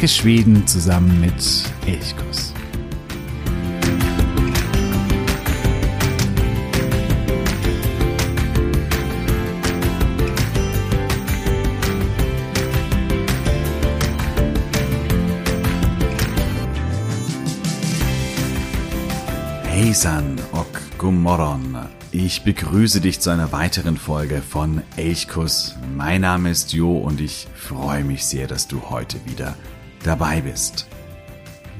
Entdecke Schweden zusammen mit Elchkuss. Hejsan och godmorgon. Ich begrüße dich zu einer weiteren Folge von Elchkuss. Mein Name ist Jo und ich freue mich sehr, dass du heute wieder dabei bist.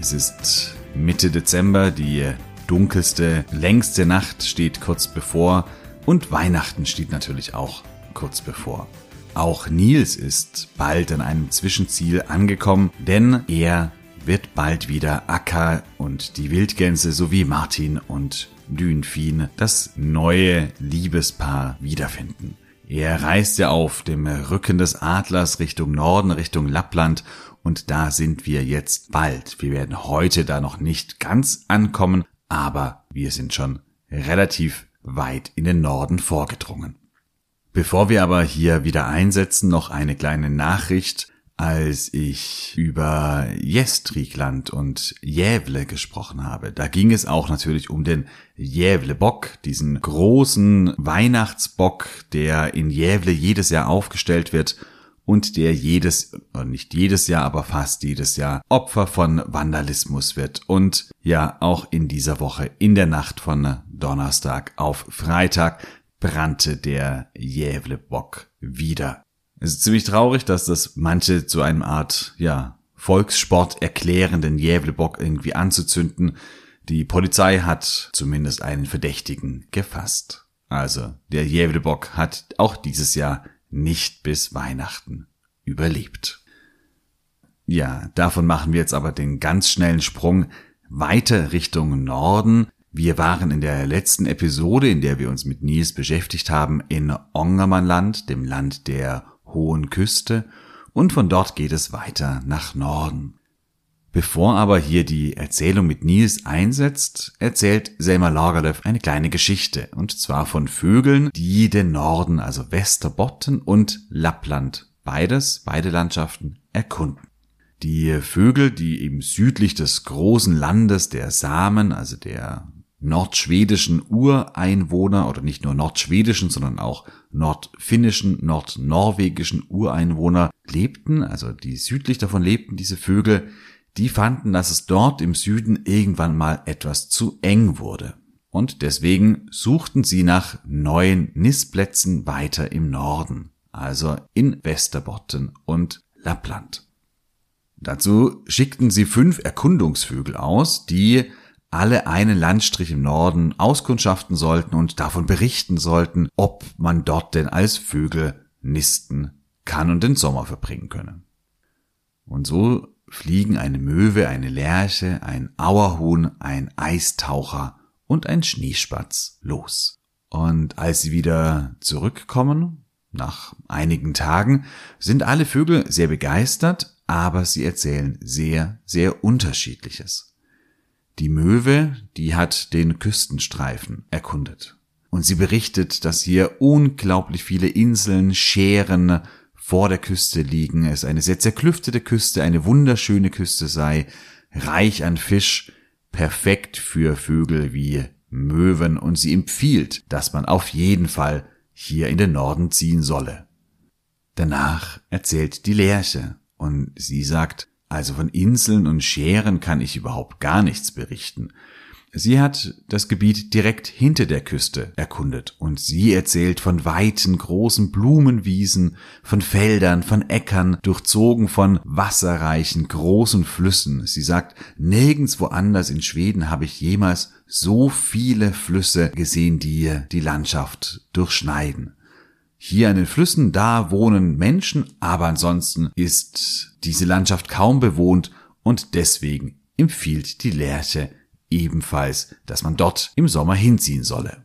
Es ist Mitte Dezember, die dunkelste, längste Nacht steht kurz bevor und Weihnachten steht natürlich auch kurz bevor. Auch Nils ist bald an einem Zwischenziel angekommen, denn er wird bald wieder Akka und die Wildgänse sowie Martin und Dünfin das neue Liebespaar wiederfinden. Er reist ja auf dem Rücken des Adlers Richtung Norden, Richtung Lappland und da sind wir jetzt bald. Wir werden heute da noch nicht ganz ankommen, aber wir sind schon relativ weit in den Norden vorgedrungen. Bevor wir aber hier wieder einsetzen, noch eine kleine Nachricht als ich über Jestrikland und Jävle gesprochen habe. Da ging es auch natürlich um den Jävle-Bock, diesen großen Weihnachtsbock, der in Jävle jedes Jahr aufgestellt wird und der jedes, nicht jedes Jahr, aber fast jedes Jahr Opfer von Vandalismus wird. Und ja, auch in dieser Woche, in der Nacht von Donnerstag auf Freitag, brannte der Jävle-Bock wieder. Es ist ziemlich traurig, dass das manche zu einem Art, ja, Volkssport erklärenden Jävlebock irgendwie anzuzünden. Die Polizei hat zumindest einen Verdächtigen gefasst. Also, der Jävlebock hat auch dieses Jahr nicht bis Weihnachten überlebt. Ja, davon machen wir jetzt aber den ganz schnellen Sprung weiter Richtung Norden. Wir waren in der letzten Episode, in der wir uns mit Nils beschäftigt haben, in Ongermannland, dem Land der hohen Küste, und von dort geht es weiter nach Norden. Bevor aber hier die Erzählung mit Nils einsetzt, erzählt Selma Lagerlöf eine kleine Geschichte, und zwar von Vögeln, die den Norden, also Westerbotten und Lappland, beides, beide Landschaften, erkunden. Die Vögel, die eben südlich des großen Landes der Samen, also der nordschwedischen Ureinwohner oder nicht nur nordschwedischen, sondern auch nordfinnischen, nordnorwegischen Ureinwohner lebten, also die südlich davon lebten, diese Vögel, die fanden, dass es dort im Süden irgendwann mal etwas zu eng wurde. Und deswegen suchten sie nach neuen Nistplätzen weiter im Norden, also in Westerbotten und Lappland. Dazu schickten sie fünf Erkundungsvögel aus, die alle einen Landstrich im Norden auskundschaften sollten und davon berichten sollten, ob man dort denn als Vögel nisten kann und den Sommer verbringen könne. Und so fliegen eine Möwe, eine Lerche, ein Auerhuhn, ein Eistaucher und ein Schneespatz los. Und als sie wieder zurückkommen, nach einigen Tagen, sind alle Vögel sehr begeistert, aber sie erzählen sehr, sehr unterschiedliches. Die Möwe, die hat den Küstenstreifen erkundet. Und sie berichtet, dass hier unglaublich viele Inseln, Scheren vor der Küste liegen, es eine sehr zerklüftete Küste, eine wunderschöne Küste sei, reich an Fisch, perfekt für Vögel wie Möwen und sie empfiehlt, dass man auf jeden Fall hier in den Norden ziehen solle. Danach erzählt die Lerche und sie sagt, also von Inseln und Scheren kann ich überhaupt gar nichts berichten. Sie hat das Gebiet direkt hinter der Küste erkundet und sie erzählt von weiten großen Blumenwiesen, von Feldern, von Äckern, durchzogen von wasserreichen großen Flüssen. Sie sagt, nirgends woanders in Schweden habe ich jemals so viele Flüsse gesehen, die die Landschaft durchschneiden. Hier an den Flüssen, da wohnen Menschen, aber ansonsten ist diese Landschaft kaum bewohnt und deswegen empfiehlt die Lerche ebenfalls, dass man dort im Sommer hinziehen solle.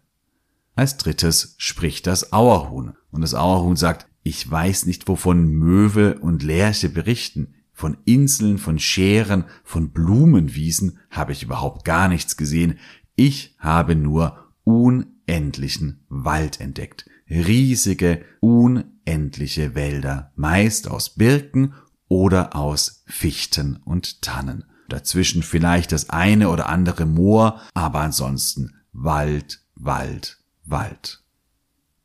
Als drittes spricht das Auerhuhn und das Auerhuhn sagt, ich weiß nicht, wovon Möwe und Lerche berichten. Von Inseln, von Scheren, von Blumenwiesen habe ich überhaupt gar nichts gesehen. Ich habe nur unendlichen Wald entdeckt riesige, unendliche Wälder, meist aus Birken oder aus Fichten und Tannen. Dazwischen vielleicht das eine oder andere Moor, aber ansonsten Wald, Wald, Wald.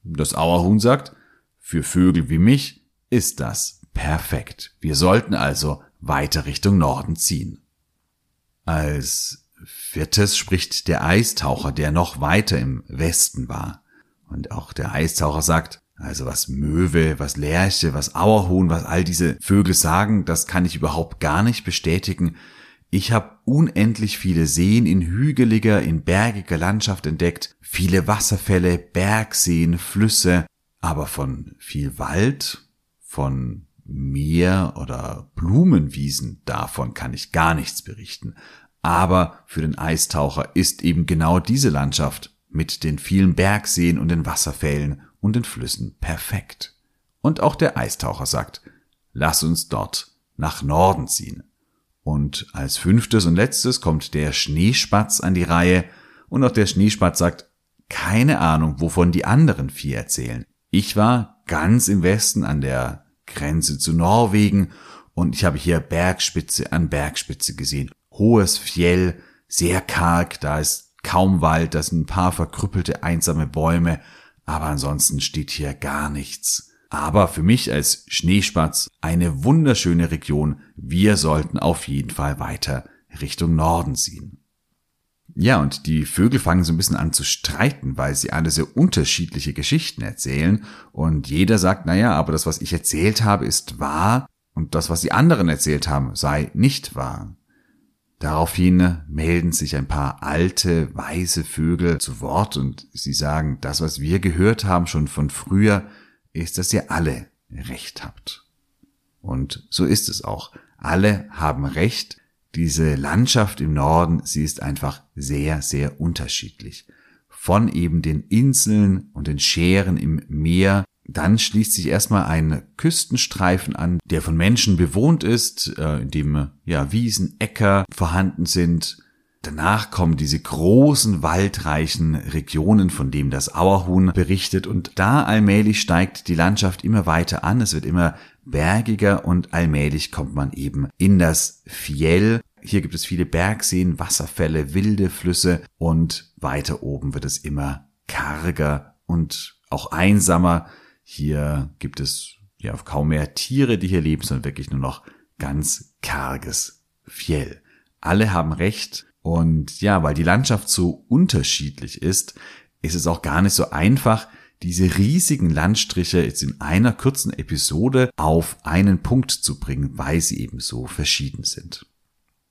Das Auerhuhn sagt, für Vögel wie mich ist das perfekt. Wir sollten also weiter Richtung Norden ziehen. Als viertes spricht der Eistaucher, der noch weiter im Westen war. Und auch der Eistaucher sagt, also was Möwe, was Lerche, was Auerhuhn, was all diese Vögel sagen, das kann ich überhaupt gar nicht bestätigen. Ich habe unendlich viele Seen in hügeliger, in bergiger Landschaft entdeckt, viele Wasserfälle, Bergseen, Flüsse, aber von viel Wald, von Meer oder Blumenwiesen, davon kann ich gar nichts berichten. Aber für den Eistaucher ist eben genau diese Landschaft mit den vielen Bergseen und den Wasserfällen und den Flüssen perfekt. Und auch der Eistaucher sagt, lass uns dort nach Norden ziehen. Und als fünftes und letztes kommt der Schneespatz an die Reihe und auch der Schneespatz sagt, keine Ahnung, wovon die anderen vier erzählen. Ich war ganz im Westen an der Grenze zu Norwegen und ich habe hier Bergspitze an Bergspitze gesehen. Hohes Fjell, sehr karg, da ist kaum Wald, da sind ein paar verkrüppelte einsame Bäume, aber ansonsten steht hier gar nichts. Aber für mich als Schneespatz eine wunderschöne Region. Wir sollten auf jeden Fall weiter Richtung Norden ziehen. Ja, und die Vögel fangen so ein bisschen an zu streiten, weil sie alle sehr unterschiedliche Geschichten erzählen. Und jeder sagt, naja, aber das, was ich erzählt habe, ist wahr und das, was die anderen erzählt haben, sei nicht wahr. Daraufhin melden sich ein paar alte, weise Vögel zu Wort und sie sagen, das, was wir gehört haben schon von früher, ist, dass ihr alle recht habt. Und so ist es auch. Alle haben recht. Diese Landschaft im Norden, sie ist einfach sehr, sehr unterschiedlich. Von eben den Inseln und den Scheren im Meer dann schließt sich erstmal ein Küstenstreifen an, der von Menschen bewohnt ist, äh, in dem ja Wiesen, Äcker vorhanden sind. Danach kommen diese großen waldreichen Regionen, von dem das Auerhuhn berichtet und da allmählich steigt die Landschaft immer weiter an, es wird immer bergiger und allmählich kommt man eben in das Fjell. Hier gibt es viele Bergseen, Wasserfälle, wilde Flüsse und weiter oben wird es immer karger und auch einsamer. Hier gibt es ja kaum mehr Tiere, die hier leben, sondern wirklich nur noch ganz karges Fjell. Alle haben recht und ja, weil die Landschaft so unterschiedlich ist, ist es auch gar nicht so einfach, diese riesigen Landstriche jetzt in einer kurzen Episode auf einen Punkt zu bringen, weil sie eben so verschieden sind.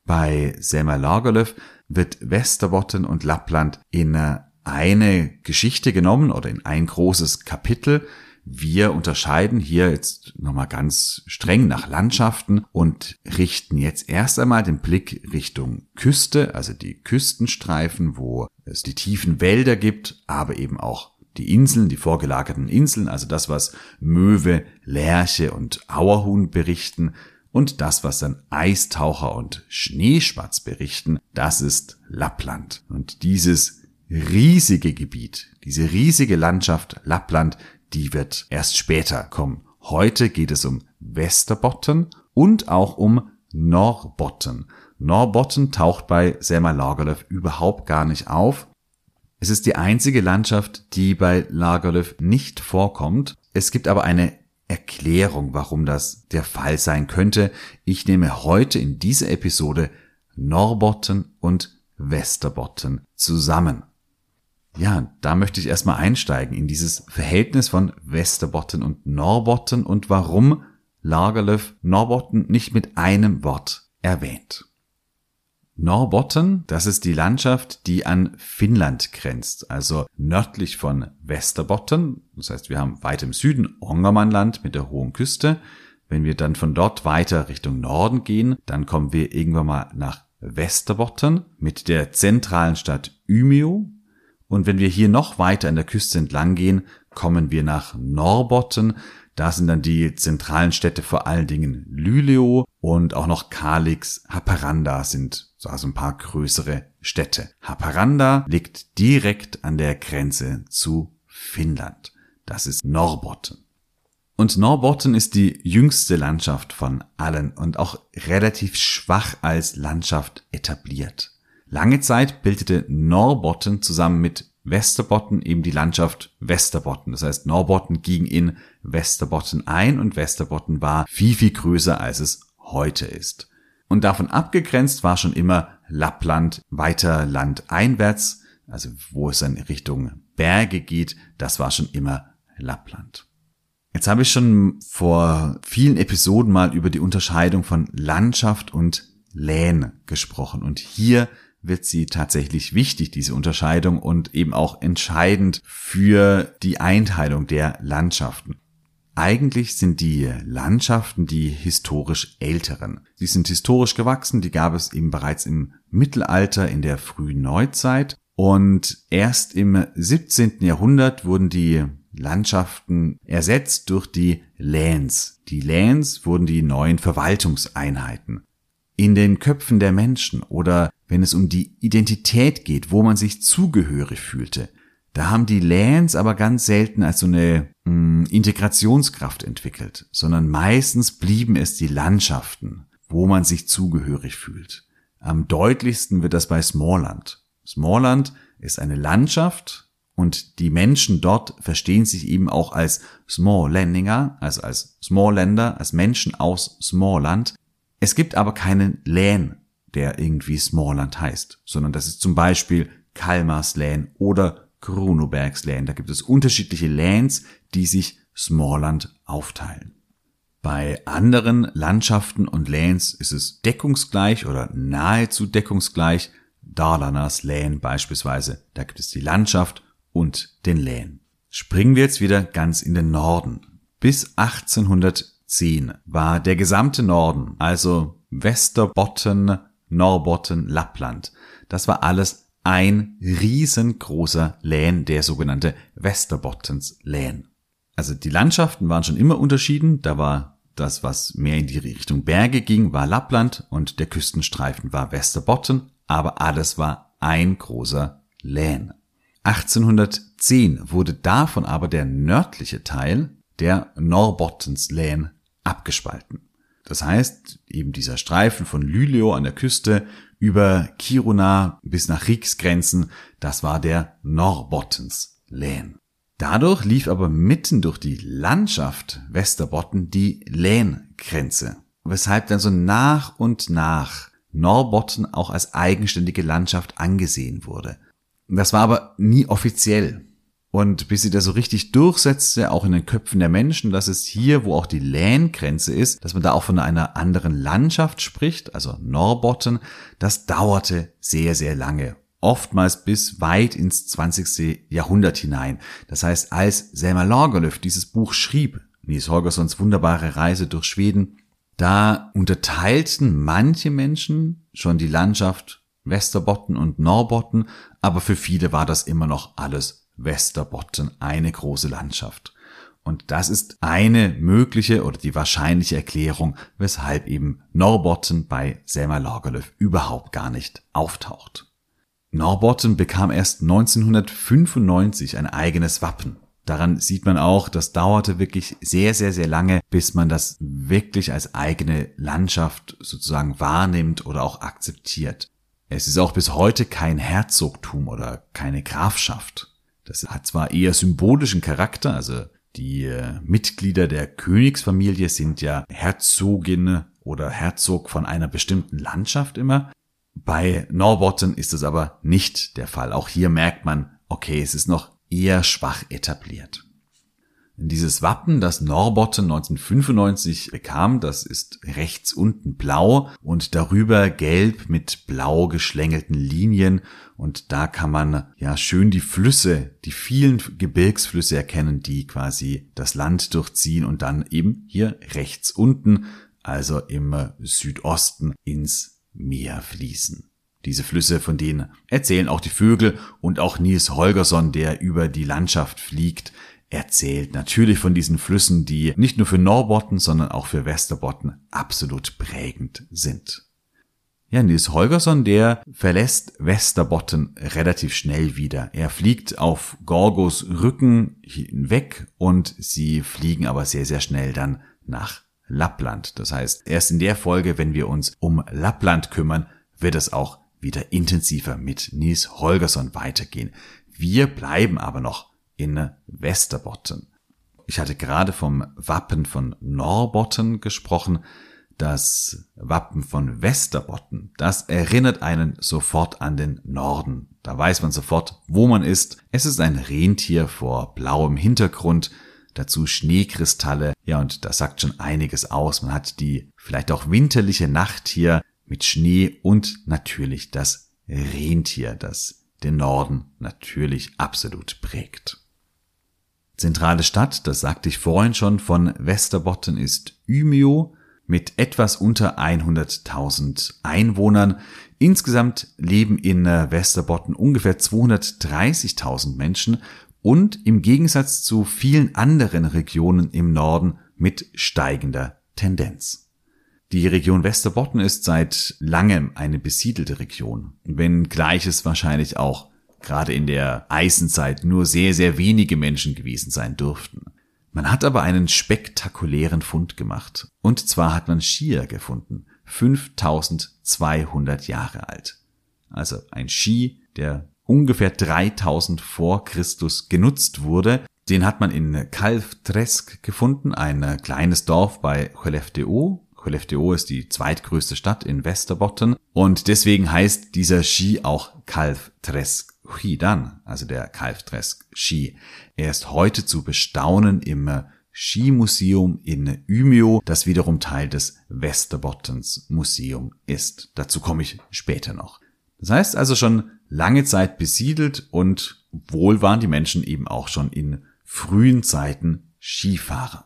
Bei Selma Lagerlöf wird Westerbotten und Lappland in eine Geschichte genommen oder in ein großes Kapitel, wir unterscheiden hier jetzt nochmal ganz streng nach Landschaften und richten jetzt erst einmal den Blick Richtung Küste, also die Küstenstreifen, wo es die tiefen Wälder gibt, aber eben auch die Inseln, die vorgelagerten Inseln, also das, was Möwe, Lerche und Auerhuhn berichten und das, was dann Eistaucher und Schneespatz berichten, das ist Lappland. Und dieses riesige Gebiet, diese riesige Landschaft Lappland, die wird erst später kommen. Heute geht es um Westerbotten und auch um Norbotten. Norbotten taucht bei Selma Lagerlöf überhaupt gar nicht auf. Es ist die einzige Landschaft, die bei Lagerlöf nicht vorkommt. Es gibt aber eine Erklärung, warum das der Fall sein könnte. Ich nehme heute in dieser Episode Norbotten und Westerbotten zusammen. Ja, da möchte ich erstmal einsteigen in dieses Verhältnis von Westerbotten und Norbotten und warum Lagerlöf Norbotten nicht mit einem Wort erwähnt. Norbotten, das ist die Landschaft, die an Finnland grenzt, also nördlich von Westerbotten. Das heißt, wir haben weit im Süden Ongermannland mit der hohen Küste. Wenn wir dann von dort weiter Richtung Norden gehen, dann kommen wir irgendwann mal nach Westerbotten mit der zentralen Stadt Umeå und wenn wir hier noch weiter an der Küste entlang gehen, kommen wir nach Norbotten. Da sind dann die zentralen Städte vor allen Dingen Luleå und auch noch Kalix, Haparanda sind so also ein paar größere Städte. Haparanda liegt direkt an der Grenze zu Finnland. Das ist Norbotten. Und Norbotten ist die jüngste Landschaft von allen und auch relativ schwach als Landschaft etabliert. Lange Zeit bildete Norbotten zusammen mit Westerbotten eben die Landschaft Westerbotten. Das heißt, Norbotten ging in Westerbotten ein und Westerbotten war viel, viel größer, als es heute ist. Und davon abgegrenzt war schon immer Lappland weiter landeinwärts, also wo es dann Richtung Berge geht, das war schon immer Lappland. Jetzt habe ich schon vor vielen Episoden mal über die Unterscheidung von Landschaft und Län gesprochen und hier wird sie tatsächlich wichtig, diese Unterscheidung und eben auch entscheidend für die Einteilung der Landschaften. Eigentlich sind die Landschaften die historisch älteren. Sie sind historisch gewachsen, die gab es eben bereits im Mittelalter, in der frühen Neuzeit und erst im 17. Jahrhundert wurden die Landschaften ersetzt durch die Läns. Die Läns wurden die neuen Verwaltungseinheiten. In den Köpfen der Menschen oder wenn es um die Identität geht, wo man sich zugehörig fühlte, da haben die Läns aber ganz selten als so eine mh, hm, Integrationskraft entwickelt, sondern meistens blieben es die Landschaften, wo man sich zugehörig fühlt. Am deutlichsten wird das bei Smallland. Smallland ist eine Landschaft und die Menschen dort verstehen sich eben auch als Smalllandinger, also als Smallländer, als Menschen aus Smallland. Es gibt aber keinen Län, der irgendwie Smallland heißt, sondern das ist zum Beispiel Kalmars Län oder Kronobergs Län. Da gibt es unterschiedliche Läns, die sich Smallland aufteilen. Bei anderen Landschaften und Läns ist es deckungsgleich oder nahezu deckungsgleich. Dalarnas Län beispielsweise, da gibt es die Landschaft und den Län. Springen wir jetzt wieder ganz in den Norden. Bis 1810 war der gesamte Norden, also Westerbotten, Norbotten, Lappland, das war alles ein riesengroßer Län, der sogenannte Westerbottens Län. Also die Landschaften waren schon immer unterschieden, da war das, was mehr in die Richtung Berge ging, war Lappland und der Küstenstreifen war Westerbotten, aber alles war ein großer Län. 1810 wurde davon aber der nördliche Teil, der Norbottens-Län, abgespalten. Das heißt, eben dieser Streifen von Luleå an der Küste über Kiruna bis nach Riksgrenzen, das war der Norbottens-Län. Dadurch lief aber mitten durch die Landschaft Westerbotten die Längrenze, weshalb dann so nach und nach Norbotten auch als eigenständige Landschaft angesehen wurde. Das war aber nie offiziell. Und bis sie da so richtig durchsetzte, auch in den Köpfen der Menschen, dass es hier, wo auch die Längrenze ist, dass man da auch von einer anderen Landschaft spricht, also Norbotten, das dauerte sehr, sehr lange. Oftmals bis weit ins 20. Jahrhundert hinein. Das heißt, als Selma Lagerlöf dieses Buch schrieb, Nies Holgerssons wunderbare Reise durch Schweden, da unterteilten manche Menschen schon die Landschaft Westerbotten und Norbotten, aber für viele war das immer noch alles Westerbotten, eine große Landschaft. Und das ist eine mögliche oder die wahrscheinliche Erklärung, weshalb eben Norbotten bei Selma Lagerlöf überhaupt gar nicht auftaucht. Norbotten bekam erst 1995 ein eigenes Wappen. Daran sieht man auch, das dauerte wirklich sehr, sehr, sehr lange, bis man das wirklich als eigene Landschaft sozusagen wahrnimmt oder auch akzeptiert. Es ist auch bis heute kein Herzogtum oder keine Grafschaft. Das hat zwar eher symbolischen Charakter, also die äh, Mitglieder der Königsfamilie sind ja Herzogin oder Herzog von einer bestimmten Landschaft immer. Bei Norbotten ist es aber nicht der Fall. Auch hier merkt man, okay, es ist noch eher schwach etabliert. Dieses Wappen, das Norbotten 1995 bekam, das ist rechts unten blau und darüber gelb mit blau geschlängelten Linien und da kann man ja schön die Flüsse, die vielen Gebirgsflüsse erkennen, die quasi das Land durchziehen und dann eben hier rechts unten, also im Südosten ins Meer fließen. Diese Flüsse, von denen erzählen auch die Vögel und auch Nils Holgersson, der über die Landschaft fliegt, erzählt natürlich von diesen Flüssen, die nicht nur für Norbotten, sondern auch für Westerbotten absolut prägend sind. Ja, Nils Holgersson, der verlässt Westerbotten relativ schnell wieder. Er fliegt auf Gorgos Rücken hinweg und sie fliegen aber sehr, sehr schnell dann nach Lappland. Das heißt, erst in der Folge, wenn wir uns um Lappland kümmern, wird es auch wieder intensiver mit Nils Holgersson weitergehen. Wir bleiben aber noch in Westerbotten. Ich hatte gerade vom Wappen von Norbotten gesprochen. Das Wappen von Westerbotten, das erinnert einen sofort an den Norden. Da weiß man sofort, wo man ist. Es ist ein Rentier vor blauem Hintergrund, dazu Schneekristalle. Ja, und das sagt schon einiges aus. Man hat die vielleicht auch winterliche Nacht hier mit Schnee und natürlich das Rentier, das den Norden natürlich absolut prägt. Zentrale Stadt, das sagte ich vorhin schon, von Westerbotten ist Umeå mit etwas unter 100.000 Einwohnern. Insgesamt leben in äh, Westerbotten ungefähr 230.000 Menschen und im Gegensatz zu vielen anderen Regionen im Norden mit steigender Tendenz. Die Region Westerbotten ist seit langem eine besiedelte Region, wenngleich es wahrscheinlich auch gerade in der Eisenzeit nur sehr, sehr wenige Menschen gewesen sein dürften. Man hat aber einen spektakulären Fund gemacht. Und zwar hat man Skier gefunden. 5200 Jahre alt. Also ein Ski, der ungefähr 3000 vor Christus genutzt wurde. Den hat man in Kalftresk gefunden, ein kleines Dorf bei Skellefteå. Skellefteå ist die zweitgrößte Stadt in Westerbotten und deswegen heißt dieser Ski auch Kalftresk Skidan, also der Kalftresk Ski. Er ist heute zu bestaunen im Skimuseum in Umeå, das wiederum Teil des Westerbottens Museum ist. Dazu komme ich später noch. Das heißt also schon lange Zeit besiedelt und wohl waren die Menschen eben auch schon in frühen Zeiten Skifahrer.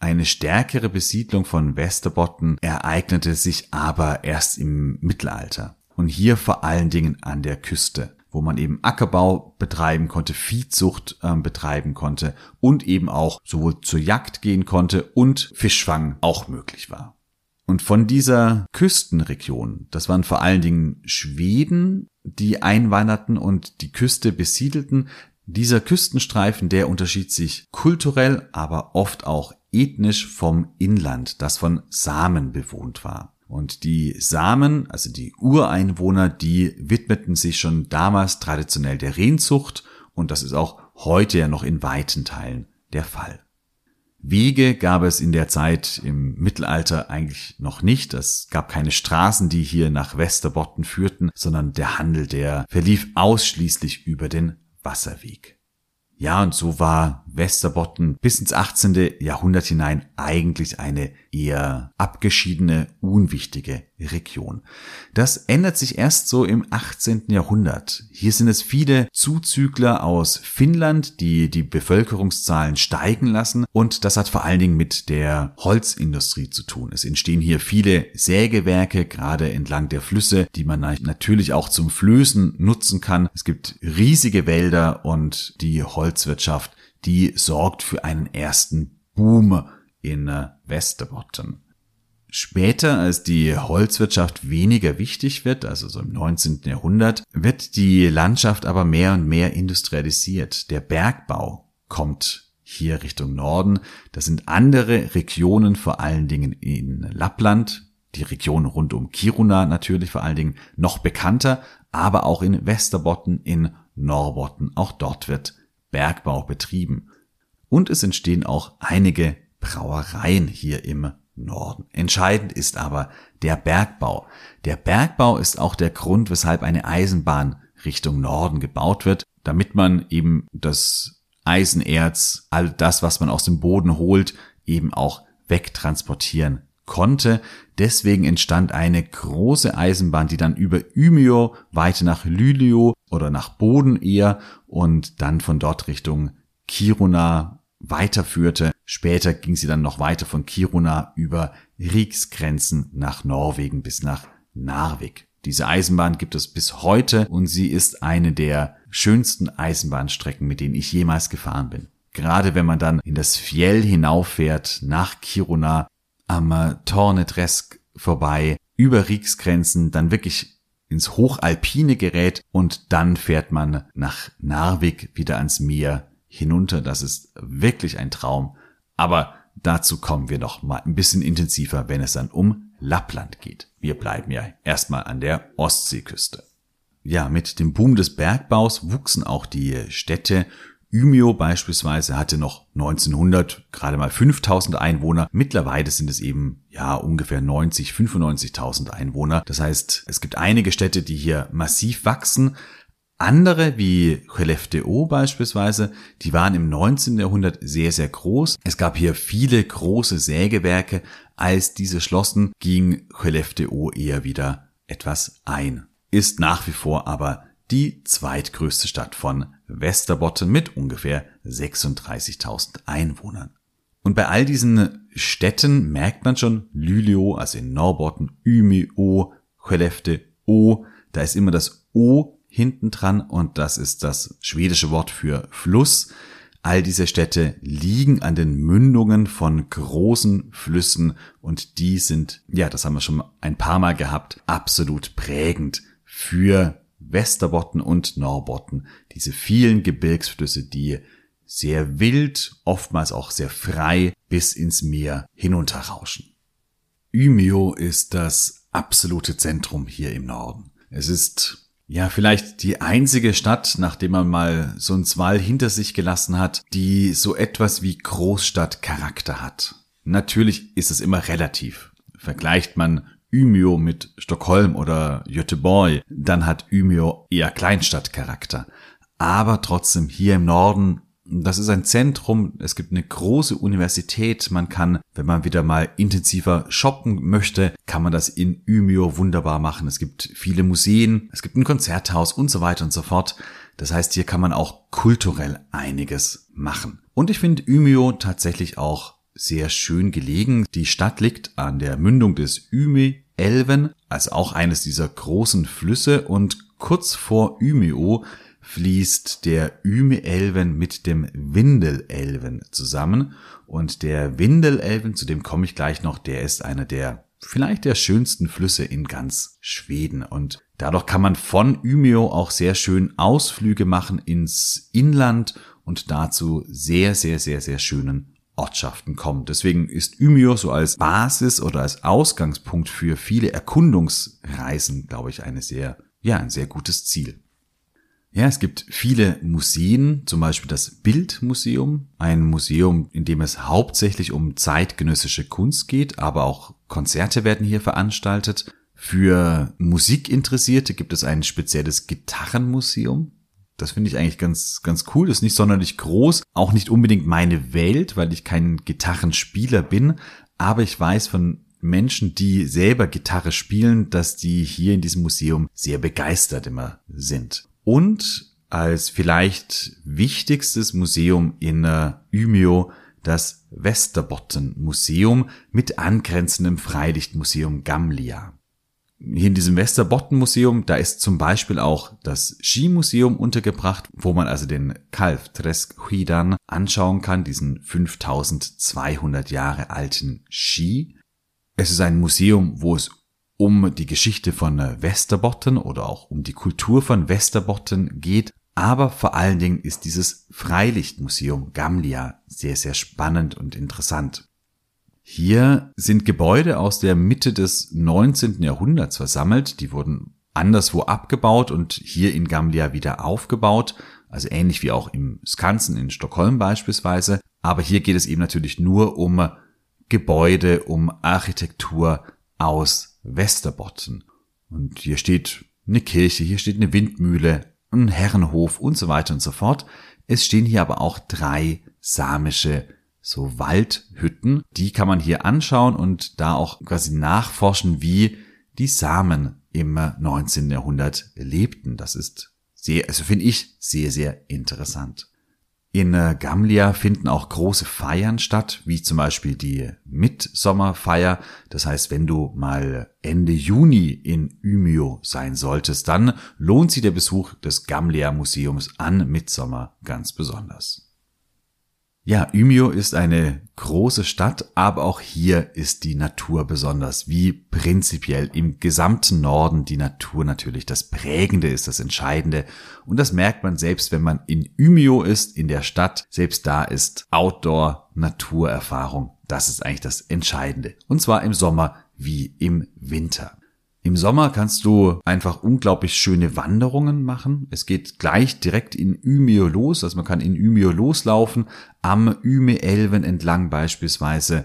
Eine stärkere Besiedlung von Westerbotten ereignete sich aber erst im Mittelalter und hier vor allen Dingen an der Küste wo man eben Ackerbau betreiben konnte, Viehzucht äh, betreiben konnte und eben auch sowohl zur Jagd gehen konnte und Fischfang auch möglich war. Und von dieser Küstenregion, das waren vor allen Dingen Schweden, die einwanderten und die Küste besiedelten, dieser Küstenstreifen, der unterschied sich kulturell, aber oft auch ethnisch vom Inland, das von Samen bewohnt war. Und die Samen, also die Ureinwohner, die widmeten sich schon damals traditionell der Rehzucht und das ist auch heute ja noch in weiten Teilen der Fall. Wege gab es in der Zeit im Mittelalter eigentlich noch nicht. Es gab keine Straßen, die hier nach Westerbotten führten, sondern der Handel, der verlief ausschließlich über den Wasserweg. Ja, und so war Westerbotten bis ins 18. Jahrhundert hinein eigentlich eine eher abgeschiedene, unwichtige Region. Das ändert sich erst so im 18. Jahrhundert. Hier sind es viele Zuzügler aus Finnland, die die Bevölkerungszahlen steigen lassen und das hat vor allen Dingen mit der Holzindustrie zu tun. Es entstehen hier viele Sägewerke, gerade entlang der Flüsse, die man natürlich auch zum Flößen nutzen kann. Es gibt riesige Wälder und die Holzwirtschaft, die sorgt für einen ersten Boom in Westerbotten. Später, als die Holzwirtschaft weniger wichtig wird, also so im 19. Jahrhundert, wird die Landschaft aber mehr und mehr industrialisiert. Der Bergbau kommt hier Richtung Norden. Das sind andere Regionen, vor allen Dingen in Lappland, die Region rund um Kiruna natürlich vor allen Dingen noch bekannter, aber auch in Westerbotten, in Norbotten. Auch dort wird Bergbau betrieben. Und es entstehen auch einige Brauereien hier im Norden. Entscheidend ist aber der Bergbau. Der Bergbau ist auch der Grund, weshalb eine Eisenbahn Richtung Norden gebaut wird, damit man eben das Eisenerz, all das, was man aus dem Boden holt, eben auch wegtransportieren konnte. Deswegen entstand eine große Eisenbahn, die dann über Umeå weiter nach Luleå oder nach Boden eher und dann von dort Richtung Kiruna weiterführte. Später ging sie dann noch weiter von Kiruna über Riksgrenzen nach Norwegen bis nach Narvik. Diese Eisenbahn gibt es bis heute und sie ist eine der schönsten Eisenbahnstrecken, mit denen ich jemals gefahren bin. Gerade wenn man dann in das Fjell hinauffährt nach Kiruna am Tornetresk vorbei über Rieksgrenzen dann wirklich ins Hochalpine gerät und dann fährt man nach Narvik wieder ans Meer hinunter. Das ist wirklich ein Traum. Aber dazu kommen wir noch mal ein bisschen intensiver, wenn es dann um Lappland geht. Wir bleiben ja erstmal an der Ostseeküste. Ja, mit dem Boom des Bergbaus wuchsen auch die Städte Umeå beispielsweise hatte noch 1900 gerade mal 5000 Einwohner. Mittlerweile sind es eben ja ungefähr 90, 95.000 Einwohner. Das heißt, es gibt einige Städte, die hier massiv wachsen. Andere, wie Skellefteå beispielsweise, die waren im 19. Jahrhundert sehr, sehr groß. Es gab hier viele große Sägewerke. Als diese schlossen, ging Skellefteå eher wieder etwas ein. Ist nach wie vor aber die zweitgrößte Stadt von Västerbotten mit ungefähr 36.000 Einwohnern. Und bei all diesen Städten merkt man schon Luleå, also in Norrbotten, Umeå, Skellefteå, da ist immer das O hinten dran und das ist das schwedische Wort für Fluss. All diese Städte liegen an den Mündungen von großen Flüssen und die sind, ja, das haben wir schon ein paar Mal gehabt, absolut prägend für Westerbotten und Norrbotten, diese vielen Gebirgsflüsse, die sehr wild, oftmals auch sehr frei bis ins Meer hinunterrauschen. Umeå ist das absolute Zentrum hier im Norden. Es ist ja vielleicht die einzige Stadt, nachdem man mal so ein Zwall hinter sich gelassen hat, die so etwas wie Großstadtcharakter hat. Natürlich ist es immer relativ. Vergleicht man Umeå mit Stockholm oder Göteborg, dann hat Umeå eher Kleinstadtcharakter. Aber trotzdem hier im Norden, das ist ein Zentrum, es gibt eine große Universität, man kann, wenn man wieder mal intensiver shoppen möchte, kann man das in Umeå wunderbar machen. Es gibt viele Museen, es gibt ein Konzerthaus und so weiter und so fort. Das heißt, hier kann man auch kulturell einiges machen. Und ich finde Umeå tatsächlich auch sehr schön gelegen. Die Stadt liegt an der Mündung des Üme Elven, also auch eines dieser großen Flüsse. Und kurz vor Umeå fließt der Üme-Elven mit dem Windelelven zusammen. Und der Windelelven, zu dem komme ich gleich noch, der ist einer der vielleicht der schönsten Flüsse in ganz Schweden. Und dadurch kann man von Umeå auch sehr schön Ausflüge machen ins Inland und dazu sehr, sehr, sehr, sehr schönen Ortschaften kommen. Deswegen ist Umeå so als Basis oder als Ausgangspunkt für viele Erkundungsreisen, glaube ich, eine sehr, ja, ein sehr gutes Ziel. Ja, es gibt viele Museen, zum Beispiel das Bildmuseum, ein Museum, in dem es hauptsächlich um zeitgenössische Kunst geht, aber auch Konzerte werden hier veranstaltet. Für Musikinteressierte gibt es ein spezielles Gitarrenmuseum. Das finde ich eigentlich ganz, ganz cool. Ist nicht sonderlich groß, auch nicht unbedingt meine Welt, weil ich kein Gitarrenspieler bin. Aber ich weiß von Menschen, die selber Gitarre spielen, dass die hier in diesem Museum sehr begeistert immer sind. Und als vielleicht wichtigstes Museum in uh, Umeå das Westerbotten Museum mit angrenzendem Freilichtmuseum Gamlia hier in diesem Westerbotten-Museum, da ist zum Beispiel auch das Skimuseum untergebracht, wo man also den Kalfträsk-Skidan anschauen kann, diesen 5200 Jahre alten Ski. Es ist ein Museum, wo es um die Geschichte von Westerbotten oder auch um die Kultur von Westerbotten geht. Aber vor allen Dingen ist dieses Freilichtmuseum Gamlia sehr, sehr spannend und interessant. Hier sind Gebäude aus der Mitte des 19. Jahrhunderts versammelt. Die wurden anderswo abgebaut und hier in Gambia wieder aufgebaut. Also ähnlich wie auch im Skansen in Stockholm beispielsweise. Aber hier geht es eben natürlich nur um Gebäude, um Architektur aus Westerbotten. Und hier steht eine Kirche, hier steht eine Windmühle, ein Herrenhof und so weiter und so fort. Es stehen hier aber auch drei samische so Waldhütten. Die kann man hier anschauen und da auch quasi nachforschen, wie die Samen im 19. Jahrhundert lebten. Das ist sehr, also finde ich sehr, sehr interessant. In äh, Gamlia finden auch große Feiern statt, wie zum Beispiel die Mitsommerfeier. Das heißt, wenn du mal Ende Juni in Umeå sein solltest, dann lohnt sich der Besuch des Gamlia Museums an Mitsommer ganz besonders. Ja, Umeå ist eine große Stadt, aber auch hier ist die Natur besonders, wie prinzipiell im gesamten Norden die Natur natürlich das Prägende ist, das Entscheidende. Und das merkt man selbst, wenn man in Umeå ist, in der Stadt. Selbst da ist Outdoor-Naturerfahrung. Das ist eigentlich das Entscheidende. Und zwar im Sommer wie im Winter. Im Sommer kannst du einfach unglaublich schöne Wanderungen machen. Es geht gleich direkt in Umeå los, also man kann in Umeå loslaufen, am Ume-Elven entlang beispielsweise.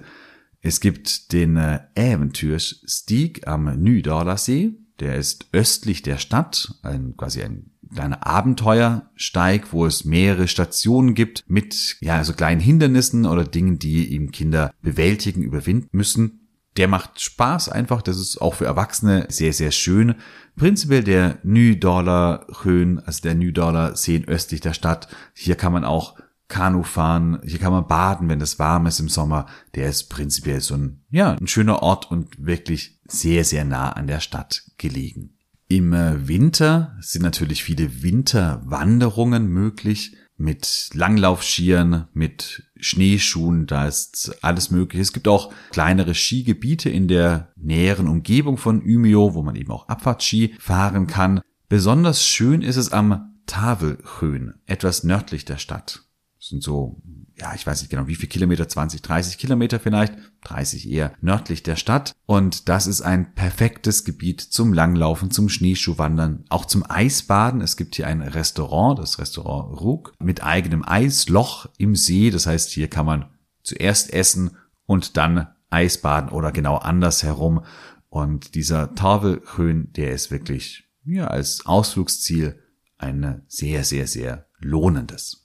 Es gibt den äh, Äventyrsstieg am Nydalarsee, der ist östlich der Stadt, ein, quasi ein kleiner Abenteuersteig, wo es mehrere Stationen gibt mit ja, also kleinen Hindernissen oder Dingen, die eben Kinder bewältigen, überwinden müssen der macht Spaß einfach. Das ist auch für Erwachsene sehr, sehr schön. Prinzipiell der Nydollar Höhen, also der Nydollar Seen östlich der Stadt. Hier kann man auch Kanu fahren. Hier kann man baden, wenn es warm ist im Sommer. Der ist prinzipiell so ein, ja, ein schöner Ort und wirklich sehr, sehr nah an der Stadt gelegen. Im äh, Winter sind natürlich viele Winterwanderungen möglich mit Langlaufskiern, mit Schneeschuhen, da ist alles möglich. Es gibt auch kleinere Skigebiete in der näheren Umgebung von Umeå, wo man eben auch Abfahrtski fahren kann. Besonders schön ist es am Tavelhöhen, etwas nördlich der Stadt. Das sind so ja, ich weiß nicht genau wie viel Kilometer, 20, 30 Kilometer vielleicht, 30 eher nördlich der Stadt. Und das ist ein perfektes Gebiet zum Langlaufen, zum Schneeschuhwandern, auch zum Eisbaden. Es gibt hier ein Restaurant, das Restaurant Rug, mit eigenem Eisloch im See. Das heißt, hier kann man zuerst essen und dann Eisbaden oder genau andersherum. Und dieser Tafelhöhen, der ist wirklich, ja, als Ausflugsziel ein sehr, sehr, sehr lohnendes.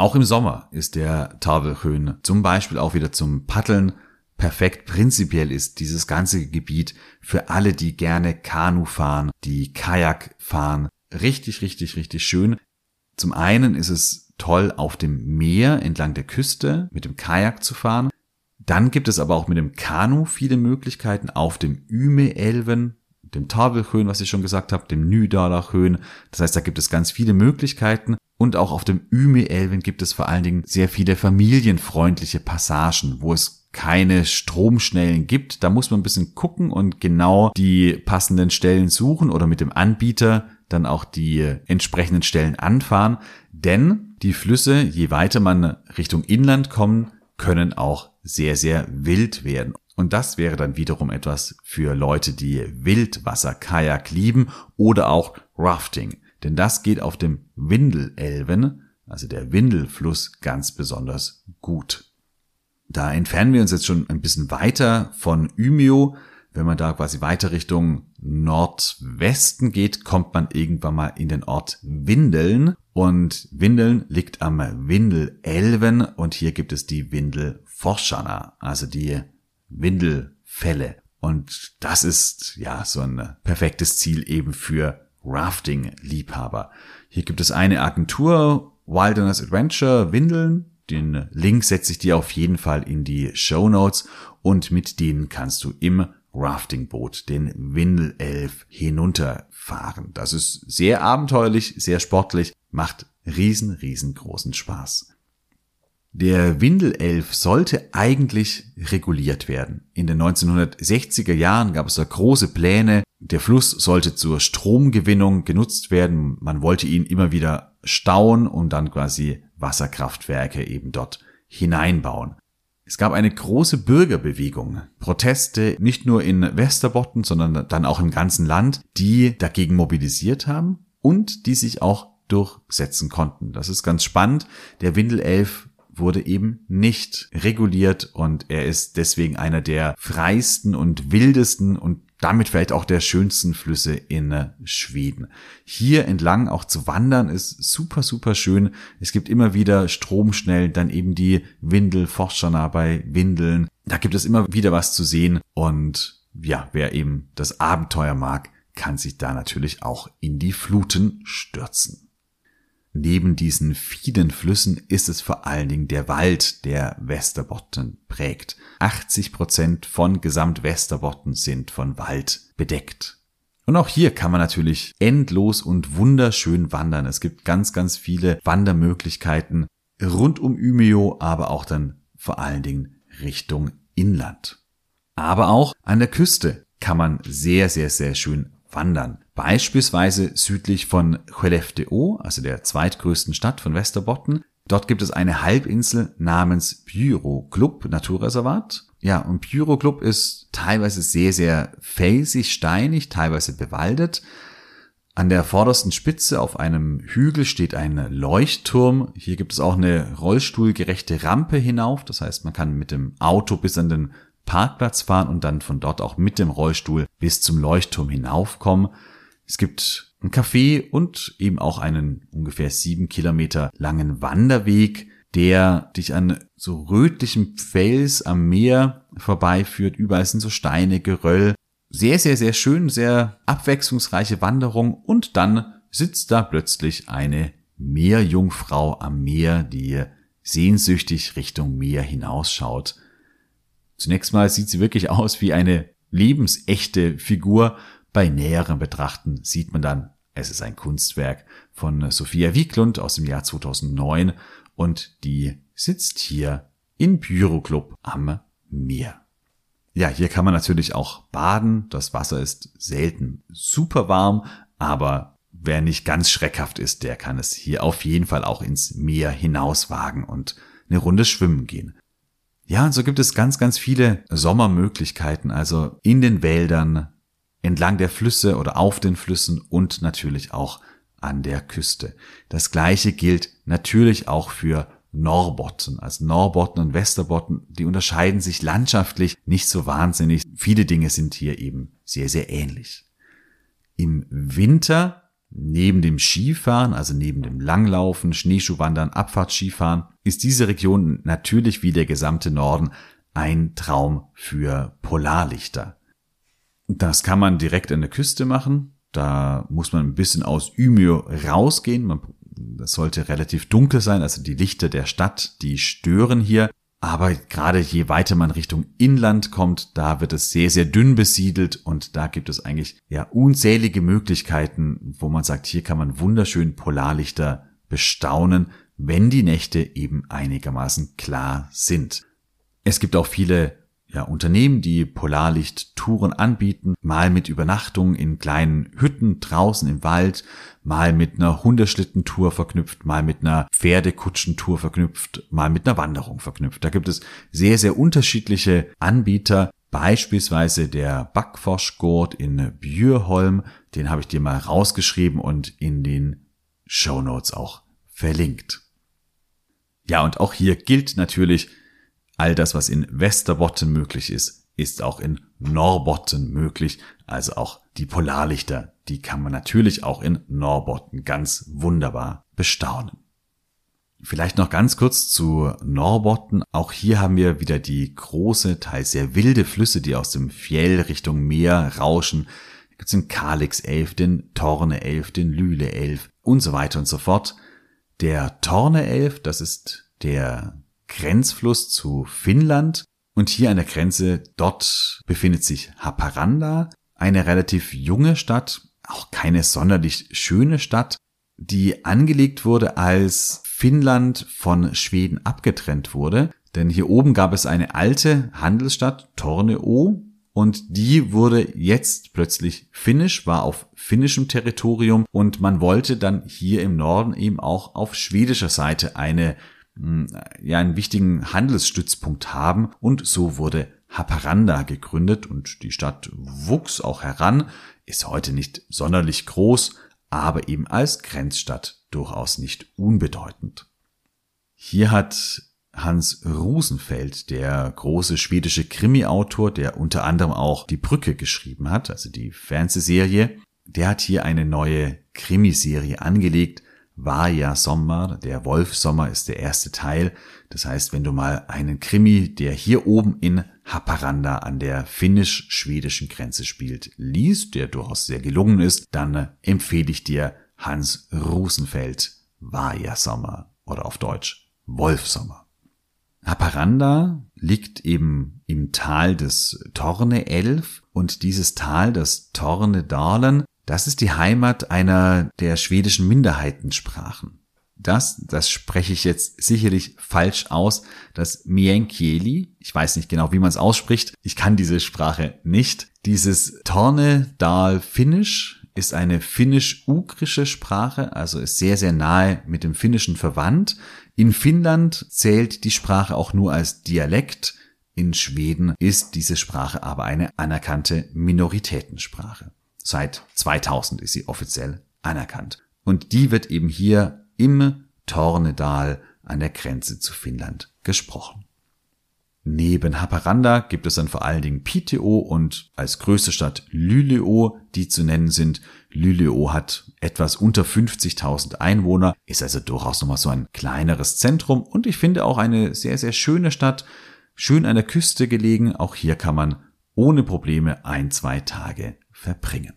Auch im Sommer ist der Tavelhöhen zum Beispiel auch wieder zum Paddeln perfekt. Prinzipiell ist dieses ganze Gebiet für alle, die gerne Kanu fahren, die Kajak fahren, richtig, richtig, richtig schön. Zum einen ist es toll, auf dem Meer entlang der Küste mit dem Kajak zu fahren. Dann gibt es aber auch mit dem Kanu viele Möglichkeiten auf dem Üme-Elven, dem Tavelhöhen, was ich schon gesagt habe, dem Nydalachhöhen. Das heißt, da gibt es ganz viele Möglichkeiten. Und auch auf dem Üme-Elven gibt es vor allen Dingen sehr viele familienfreundliche Passagen, wo es keine Stromschnellen gibt. Da muss man ein bisschen gucken und genau die passenden Stellen suchen oder mit dem Anbieter dann auch die entsprechenden Stellen anfahren. Denn die Flüsse, je weiter man Richtung Inland kommen, können auch sehr, sehr wild werden. Und das wäre dann wiederum etwas für Leute, die Wildwasser-Kajak lieben oder auch Rafting. Denn das geht auf dem Windelelven, also der Windelfluss, ganz besonders gut. Da entfernen wir uns jetzt schon ein bisschen weiter von Umeå. Wenn man da quasi weiter Richtung Nordwesten geht, kommt man irgendwann mal in den Ort Windeln. Und Windeln liegt am Windelelven und hier gibt es die Windelforschana, also die Windelfälle. Und das ist ja so ein perfektes Ziel eben für Rafting-Liebhaber. Hier gibt es eine Agentur, Wilderness Adventure Windeln. Den Link setze ich dir auf jeden Fall in die Show Notes und mit denen kannst du im Raftingboot den Windelelf hinunterfahren. Das ist sehr abenteuerlich, sehr sportlich, macht riesen, riesengroßen Spaß. Der Windelelf sollte eigentlich reguliert werden. In den 1960er Jahren gab es da große Pläne. Der Fluss sollte zur Stromgewinnung genutzt werden. Man wollte ihn immer wieder stauen und dann quasi Wasserkraftwerke eben dort hineinbauen. Es gab eine große Bürgerbewegung, Proteste nicht nur in Westerbotten, sondern dann auch im ganzen Land, die dagegen mobilisiert haben und die sich auch durchsetzen konnten. Das ist ganz spannend. Der Windelelf wurde eben nicht reguliert und er ist deswegen einer der freisten und wildesten und damit vielleicht auch der schönsten Flüsse in äh, Schweden. Hier entlang auch zu wandern ist super, super schön. Es gibt immer wieder Stromschnellen, dann eben die Windelforschana bei Windeln. Da gibt es immer wieder was zu sehen und ja, wer eben das Abenteuer mag, kann sich da natürlich auch in die Fluten stürzen. Neben diesen vielen Flüssen ist es vor allen Dingen der Wald, der Westerbotten prägt. 80 Prozent von Gesamt Westerbotten sind von Wald bedeckt. Und auch hier kann man natürlich endlos und wunderschön wandern. Es gibt ganz, ganz viele Wandermöglichkeiten. rund um Umeå, aber auch dann vor allen Dingen Richtung Inland. Aber auch an der Küste kann man sehr, sehr, sehr schön wandern. Beispielsweise südlich von Skellefteå, also der zweitgrößten Stadt von Västerbotten. Dort gibt es eine Halbinsel namens Club Naturreservat. Ja, und Club ist teilweise sehr, sehr felsig, steinig, teilweise bewaldet. An der vordersten Spitze auf einem Hügel steht ein Leuchtturm. Hier gibt es auch eine rollstuhlgerechte Rampe hinauf. Das heißt, man kann mit dem Auto bis an den Parkplatz fahren und dann von dort auch mit dem Rollstuhl bis zum Leuchtturm hinaufkommen. Es gibt ein Café und eben auch einen ungefähr sieben Kilometer langen Wanderweg, der dich an so rötlichem Fels am Meer vorbeiführt. Überall sind so Steine, Geröll. Sehr, sehr, sehr schön, sehr abwechslungsreiche Wanderung. Und dann sitzt da plötzlich eine Meerjungfrau am Meer, die sehnsüchtig Richtung Meer hinausschaut. Zunächst mal sieht sie wirklich aus wie eine lebensechte Figur. Bei näherem Betrachten sieht man dann, es ist ein Kunstwerk von Sophia Wieglund aus dem Jahr 2009 und die sitzt hier in Pyroclub am Meer. Ja, hier kann man natürlich auch baden. Das Wasser ist selten super warm, aber wer nicht ganz schreckhaft ist, der kann es hier auf jeden Fall auch ins Meer hinauswagen und eine Runde schwimmen gehen. Ja, und so gibt es ganz, ganz viele Sommermöglichkeiten, also in den Wäldern, entlang der Flüsse oder auf den Flüssen und natürlich auch an der Küste. Das gleiche gilt natürlich auch für Norbotten. Also Norbotten und Westerbotten, die unterscheiden sich landschaftlich nicht so wahnsinnig. Viele Dinge sind hier eben sehr, sehr ähnlich. Im Winter Neben dem Skifahren, also neben dem Langlaufen, Schneeschuhwandern, Abfahrtskifahren, ist diese Region natürlich wie der gesamte Norden ein Traum für Polarlichter. Das kann man direkt an der Küste machen. Da muss man ein bisschen aus Umeå rausgehen. Man, das sollte relativ dunkel sein, also die Lichter der Stadt, die stören hier. Aber gerade je weiter man Richtung Inland kommt, da wird es sehr, sehr dünn besiedelt und da gibt es eigentlich ja unzählige Möglichkeiten, wo man sagt, hier kann man wunderschön Polarlichter bestaunen, wenn die Nächte eben einigermaßen klar sind. Es gibt auch viele ja, Unternehmen, die Polarlicht-Touren anbieten, mal mit Übernachtung in kleinen Hütten draußen im Wald, mal mit einer Hundeschlittentour verknüpft, mal mit einer Pferdekutschentour verknüpft, mal mit einer Wanderung verknüpft. Da gibt es sehr, sehr unterschiedliche Anbieter, beispielsweise der Backforschgurt in Bjürholm, den habe ich dir mal rausgeschrieben und in den Show Notes auch verlinkt. Ja, und auch hier gilt natürlich, All das, was in Westerbotten möglich ist, ist auch in Norbotten möglich. Also auch die Polarlichter, die kann man natürlich auch in Norbotten ganz wunderbar bestaunen. Vielleicht noch ganz kurz zu Norbotten. Auch hier haben wir wieder die große, teils sehr wilde Flüsse, die aus dem Fjell Richtung Meer rauschen. Da gibt es den Kalix-Elf, den Torne-Elf, den Lüle-Elf und so weiter und so fort. Der Torne-Elf, das ist der Grenzfluss zu Finnland. Und hier an der Grenze, dort befindet sich Haparanda, eine relativ junge Stadt, auch keine sonderlich schöne Stadt, die angelegt wurde, als Finnland von Schweden abgetrennt wurde. Denn hier oben gab es eine alte Handelsstadt, Torneo, und die wurde jetzt plötzlich finnisch, war auf finnischem Territorium und man wollte dann hier im Norden eben auch auf schwedischer Seite eine ja einen wichtigen Handelsstützpunkt haben. Und so wurde Haparanda gegründet und die Stadt wuchs auch heran, ist heute nicht sonderlich groß, aber eben als Grenzstadt durchaus nicht unbedeutend. Hier hat Hans Rosenfeld, der große schwedische Krimi-Autor, der unter anderem auch Die Brücke geschrieben hat, also die Fernsehserie, der hat hier eine neue Krimiserie angelegt, war ja Sommer, der Wolfsommer ist der erste Teil. Das heißt, wenn du mal einen Krimi, der hier oben in Haparanda an der finnisch-schwedischen Grenze spielt, liest, der durchaus sehr gelungen ist, dann empfehle ich dir Hans Rosenfeld, war ja Sommer oder auf Deutsch Wolfsommer. Haparanda liegt eben im Tal des Torne Elf und dieses Tal, das Torne Dalen, das ist die Heimat einer der schwedischen Minderheitensprachen. das, das spreche ich jetzt sicherlich falsch aus, das Mienkieli, ich weiß nicht genau, wie man es ausspricht, ich kann diese Sprache nicht. Dieses Tornedal Finnisch ist eine finnisch-ugrische Sprache, also ist sehr, sehr nahe mit dem Finnischen verwandt. In Finnland zählt die Sprache auch nur als Dialekt. In Schweden ist diese Sprache aber eine anerkannte Minoritätensprache. Seit 2000 ist sie offiziell anerkannt. Und die wird eben hier im Tornedal an der Grenze zu Finnland gesprochen. Neben Haparanda gibt es dann vor allen Dingen Piteå und als größte Stadt Luleå, die zu nennen sind. Luleå hat etwas unter 50.000 Einwohner, ist also durchaus nochmal so ein kleineres Zentrum und ich finde auch eine sehr, sehr schöne Stadt, schön an der Küste gelegen. Auch hier kann man ohne Probleme ein, zwei Tage verbringen.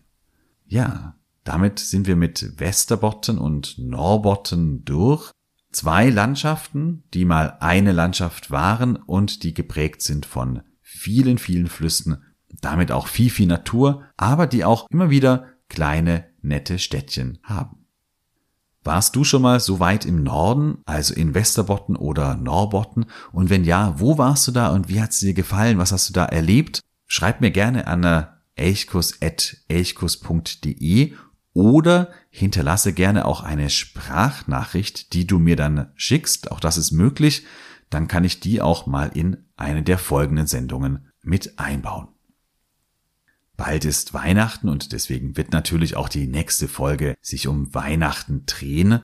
Ja, damit sind wir mit Westerbotten und Norbotten durch. Zwei Landschaften, die mal eine Landschaft waren und die geprägt sind von vielen, vielen Flüssen, damit auch viel, viel Natur, aber die auch immer wieder kleine, nette Städtchen haben. Warst du schon mal so weit im Norden, also in Westerbotten oder Norbotten? Und wenn ja, wo warst du da und wie hat es dir gefallen? Was hast du da erlebt? Schreib mir gerne an elchkus.elchkus.de oder hinterlasse gerne auch eine Sprachnachricht, die du mir dann schickst. Auch das ist möglich. Dann kann ich die auch mal in eine der folgenden Sendungen mit einbauen. Bald ist Weihnachten und deswegen wird natürlich auch die nächste Folge sich um Weihnachten drehen.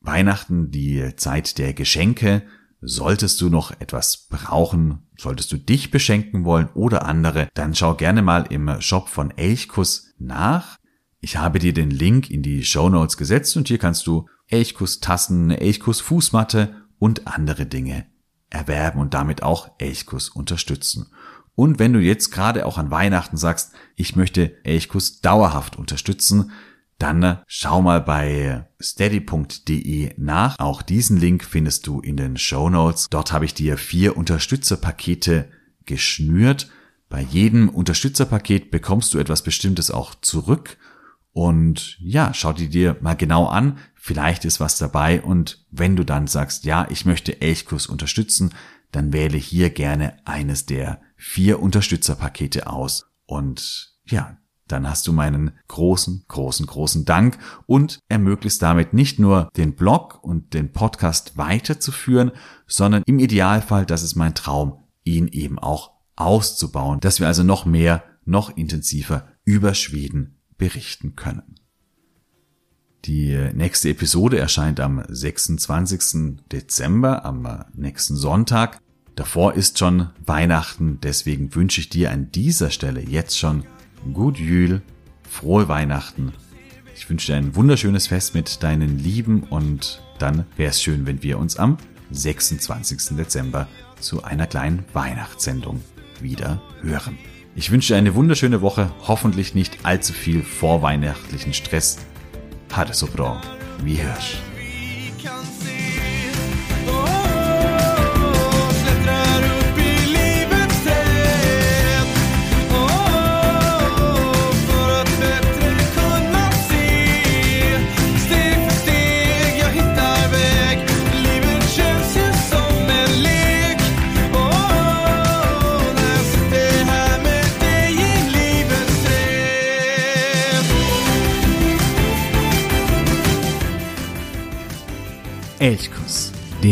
Weihnachten, die Zeit der Geschenke. Solltest du noch etwas brauchen, solltest du dich beschenken wollen oder andere, dann schau gerne mal im Shop von Elchkus nach. Ich habe dir den Link in die Show Notes gesetzt und hier kannst du Elchkuss Tassen, Elchkuss Fußmatte und andere Dinge erwerben und damit auch Elchkuss unterstützen. Und wenn du jetzt gerade auch an Weihnachten sagst, ich möchte Elchkuss dauerhaft unterstützen, dann schau mal bei steady.de nach. Auch diesen Link findest du in den Show Notes. Dort habe ich dir vier Unterstützerpakete geschnürt. Bei jedem Unterstützerpaket bekommst du etwas Bestimmtes auch zurück und ja, schau die dir mal genau an. Vielleicht ist was dabei. Und wenn du dann sagst, ja, ich möchte Elchkurs unterstützen, dann wähle hier gerne eines der vier Unterstützerpakete aus. Und ja, dann hast du meinen großen, großen, großen Dank und ermöglicht damit nicht nur den Blog und den Podcast weiterzuführen, sondern im Idealfall, das ist mein Traum, ihn eben auch auszubauen, dass wir also noch mehr, noch intensiver über Schweden berichten können. Die nächste Episode erscheint am 26. Dezember, am nächsten Sonntag. Davor ist schon Weihnachten, deswegen wünsche ich dir an dieser Stelle jetzt schon Gut Jül, frohe Weihnachten. Ich wünsche dir ein wunderschönes Fest mit deinen Lieben und dann wäre es schön, wenn wir uns am 26. Dezember zu einer kleinen Weihnachtssendung wieder hören. Ich wünsche dir eine wunderschöne Woche, hoffentlich nicht allzu viel vorweihnachtlichen Stress. Hatte so bra. Wie hörs.